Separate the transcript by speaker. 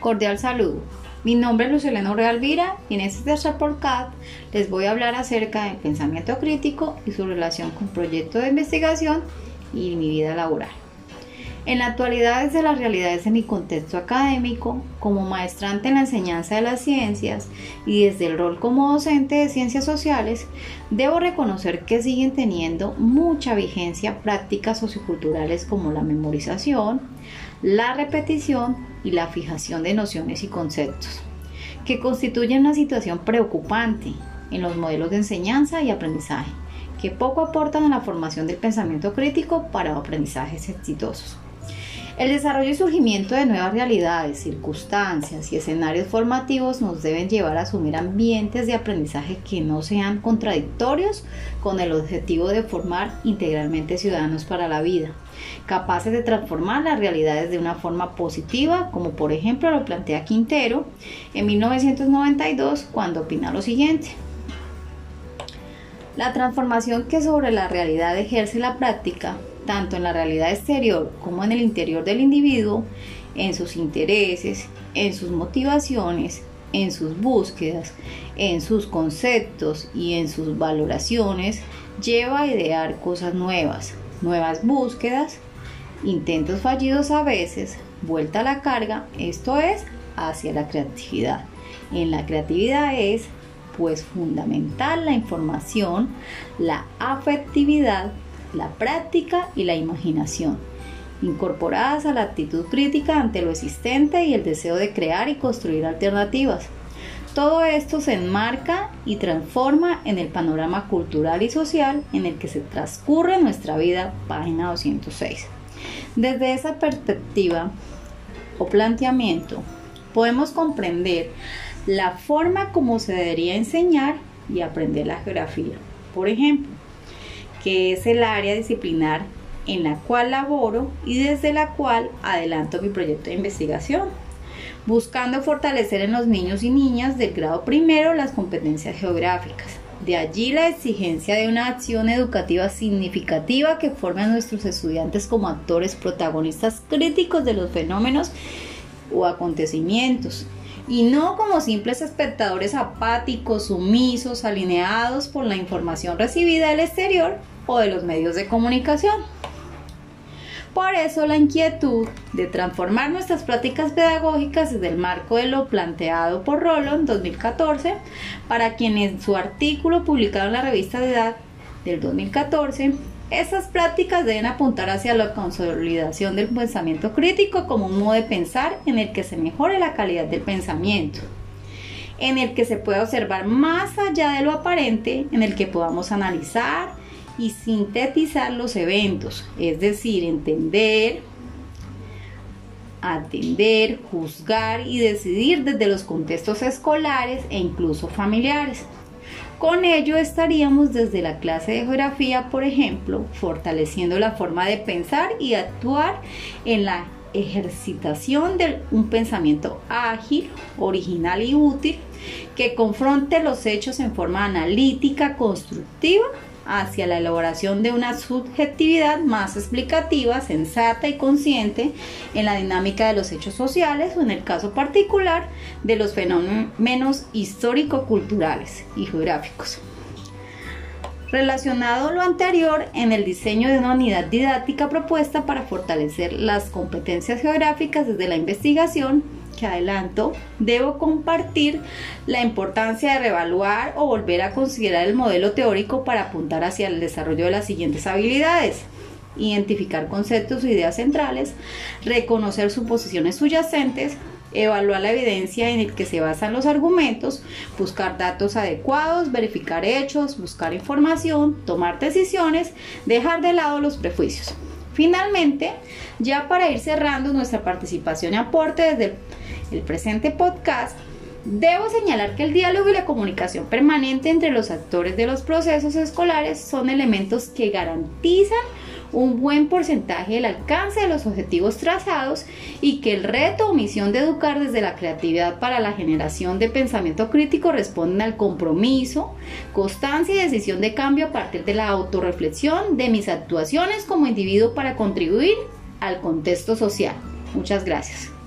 Speaker 1: Cordial saludo. Mi nombre es Lucelena Realvira y en este tercer podcast les voy a hablar acerca del pensamiento crítico y su relación con proyectos de investigación y mi vida laboral. En la actualidad, desde las realidades de mi contexto académico, como maestrante en la enseñanza de las ciencias y desde el rol como docente de ciencias sociales, debo reconocer que siguen teniendo mucha vigencia prácticas socioculturales como la memorización, la repetición y la fijación de nociones y conceptos, que constituyen una situación preocupante en los modelos de enseñanza y aprendizaje, que poco aportan a la formación del pensamiento crítico para aprendizajes exitosos. El desarrollo y surgimiento de nuevas realidades, circunstancias y escenarios formativos nos deben llevar a asumir ambientes de aprendizaje que no sean contradictorios con el objetivo de formar integralmente ciudadanos para la vida, capaces de transformar las realidades de una forma positiva, como por ejemplo lo plantea Quintero en 1992 cuando opina lo siguiente. La transformación que sobre la realidad ejerce la práctica tanto en la realidad exterior como en el interior del individuo, en sus intereses, en sus motivaciones, en sus búsquedas, en sus conceptos y en sus valoraciones, lleva a idear cosas nuevas, nuevas búsquedas, intentos fallidos a veces, vuelta a la carga, esto es, hacia la creatividad. En la creatividad es pues fundamental la información, la afectividad, la práctica y la imaginación, incorporadas a la actitud crítica ante lo existente y el deseo de crear y construir alternativas. Todo esto se enmarca y transforma en el panorama cultural y social en el que se transcurre nuestra vida, página 206. Desde esa perspectiva o planteamiento, podemos comprender la forma como se debería enseñar y aprender la geografía. Por ejemplo, que es el área disciplinar en la cual laboro y desde la cual adelanto mi proyecto de investigación, buscando fortalecer en los niños y niñas del grado primero las competencias geográficas. De allí la exigencia de una acción educativa significativa que forme a nuestros estudiantes como actores protagonistas críticos de los fenómenos o acontecimientos, y no como simples espectadores apáticos, sumisos, alineados por la información recibida del exterior o de los medios de comunicación. Por eso la inquietud de transformar nuestras prácticas pedagógicas desde el marco de lo planteado por Rolo en 2014, para quien en su artículo publicado en la revista de Edad del 2014 estas prácticas deben apuntar hacia la consolidación del pensamiento crítico como un modo de pensar en el que se mejore la calidad del pensamiento, en el que se pueda observar más allá de lo aparente, en el que podamos analizar y sintetizar los eventos, es decir, entender, atender, juzgar y decidir desde los contextos escolares e incluso familiares. Con ello estaríamos desde la clase de geografía, por ejemplo, fortaleciendo la forma de pensar y actuar en la ejercitación de un pensamiento ágil, original y útil que confronte los hechos en forma analítica, constructiva hacia la elaboración de una subjetividad más explicativa, sensata y consciente en la dinámica de los hechos sociales o en el caso particular de los fenómenos histórico-culturales y geográficos. Relacionado lo anterior, en el diseño de una unidad didáctica propuesta para fortalecer las competencias geográficas desde la investigación, adelanto, debo compartir la importancia de reevaluar o volver a considerar el modelo teórico para apuntar hacia el desarrollo de las siguientes habilidades identificar conceptos o ideas centrales, reconocer suposiciones subyacentes, evaluar la evidencia en el que se basan los argumentos, buscar datos adecuados, verificar hechos, buscar información, tomar decisiones, dejar de lado los prejuicios. Finalmente, ya para ir cerrando nuestra participación y aporte desde el el presente podcast, debo señalar que el diálogo y la comunicación permanente entre los actores de los procesos escolares son elementos que garantizan un buen porcentaje del alcance de los objetivos trazados y que el reto o misión de educar desde la creatividad para la generación de pensamiento crítico responden al compromiso, constancia y decisión de cambio a partir de la autorreflexión de mis actuaciones como individuo para contribuir al contexto social. Muchas gracias.